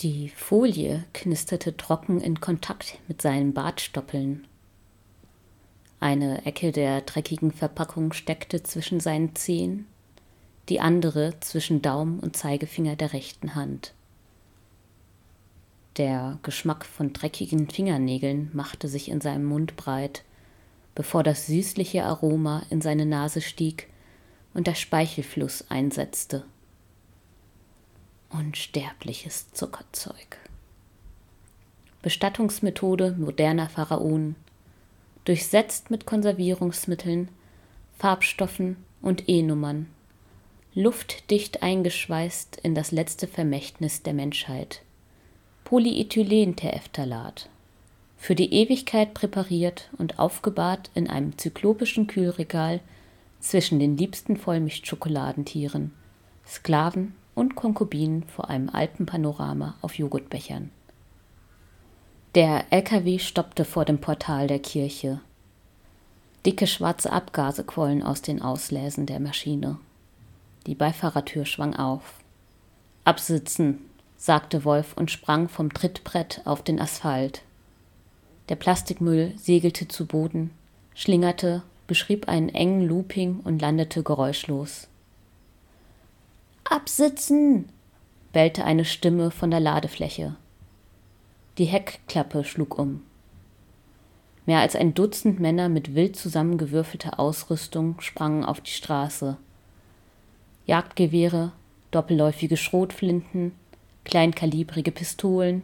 Die Folie knisterte trocken in Kontakt mit seinen Bartstoppeln. Eine Ecke der dreckigen Verpackung steckte zwischen seinen Zehen, die andere zwischen Daumen und Zeigefinger der rechten Hand. Der Geschmack von dreckigen Fingernägeln machte sich in seinem Mund breit, bevor das süßliche Aroma in seine Nase stieg und der Speichelfluss einsetzte. Unsterbliches Zuckerzeug. Bestattungsmethode moderner Pharaonen, durchsetzt mit Konservierungsmitteln, Farbstoffen und E-Nummern, luftdicht eingeschweißt in das letzte Vermächtnis der Menschheit. Polyethylentereftalat. Für die Ewigkeit präpariert und aufgebahrt in einem zyklopischen Kühlregal zwischen den liebsten Vollmilchschokoladentieren, Sklaven und Konkubinen vor einem Alpenpanorama auf Joghurtbechern. Der LKW stoppte vor dem Portal der Kirche. Dicke schwarze Abgase quollen aus den Ausläsen der Maschine. Die Beifahrertür schwang auf. Absitzen, sagte Wolf und sprang vom Trittbrett auf den Asphalt. Der Plastikmüll segelte zu Boden, schlingerte, beschrieb einen engen Looping und landete geräuschlos. Absitzen! bellte eine Stimme von der Ladefläche. Die Heckklappe schlug um. Mehr als ein Dutzend Männer mit wild zusammengewürfelter Ausrüstung sprangen auf die Straße. Jagdgewehre, doppelläufige Schrotflinten, kleinkalibrige Pistolen,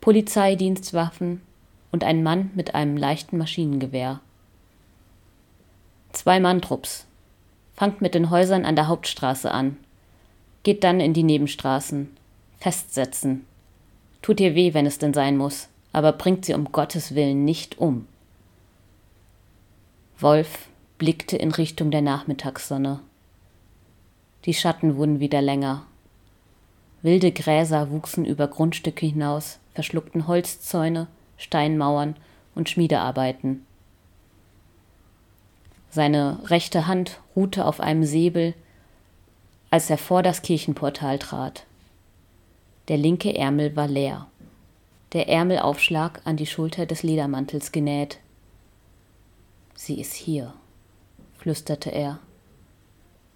Polizeidienstwaffen und ein Mann mit einem leichten Maschinengewehr. Zwei Manntrupps. Fangt mit den Häusern an der Hauptstraße an. Geht dann in die Nebenstraßen. Festsetzen. Tut ihr weh, wenn es denn sein muss, aber bringt sie um Gottes Willen nicht um. Wolf blickte in Richtung der Nachmittagssonne. Die Schatten wurden wieder länger Wilde Gräser wuchsen über Grundstücke hinaus, verschluckten Holzzäune, Steinmauern und Schmiedearbeiten. Seine rechte Hand ruhte auf einem Säbel, als er vor das Kirchenportal trat. Der linke Ärmel war leer, der Ärmelaufschlag an die Schulter des Ledermantels genäht. Sie ist hier, flüsterte er.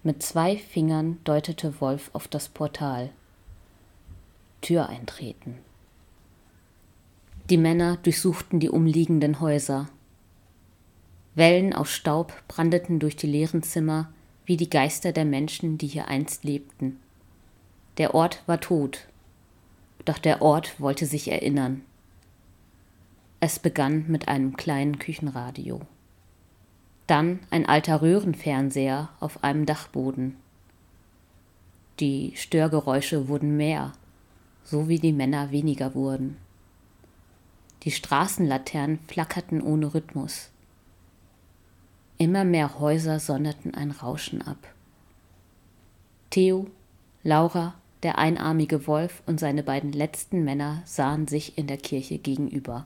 Mit zwei Fingern deutete Wolf auf das Portal. Tür eintreten. Die Männer durchsuchten die umliegenden Häuser. Wellen aus Staub brandeten durch die leeren Zimmer wie die Geister der Menschen, die hier einst lebten. Der Ort war tot, doch der Ort wollte sich erinnern. Es begann mit einem kleinen Küchenradio. Dann ein alter Röhrenfernseher auf einem Dachboden. Die Störgeräusche wurden mehr, so wie die Männer weniger wurden. Die Straßenlaternen flackerten ohne Rhythmus. Immer mehr Häuser sonderten ein Rauschen ab. Theo, Laura, der einarmige Wolf und seine beiden letzten Männer sahen sich in der Kirche gegenüber.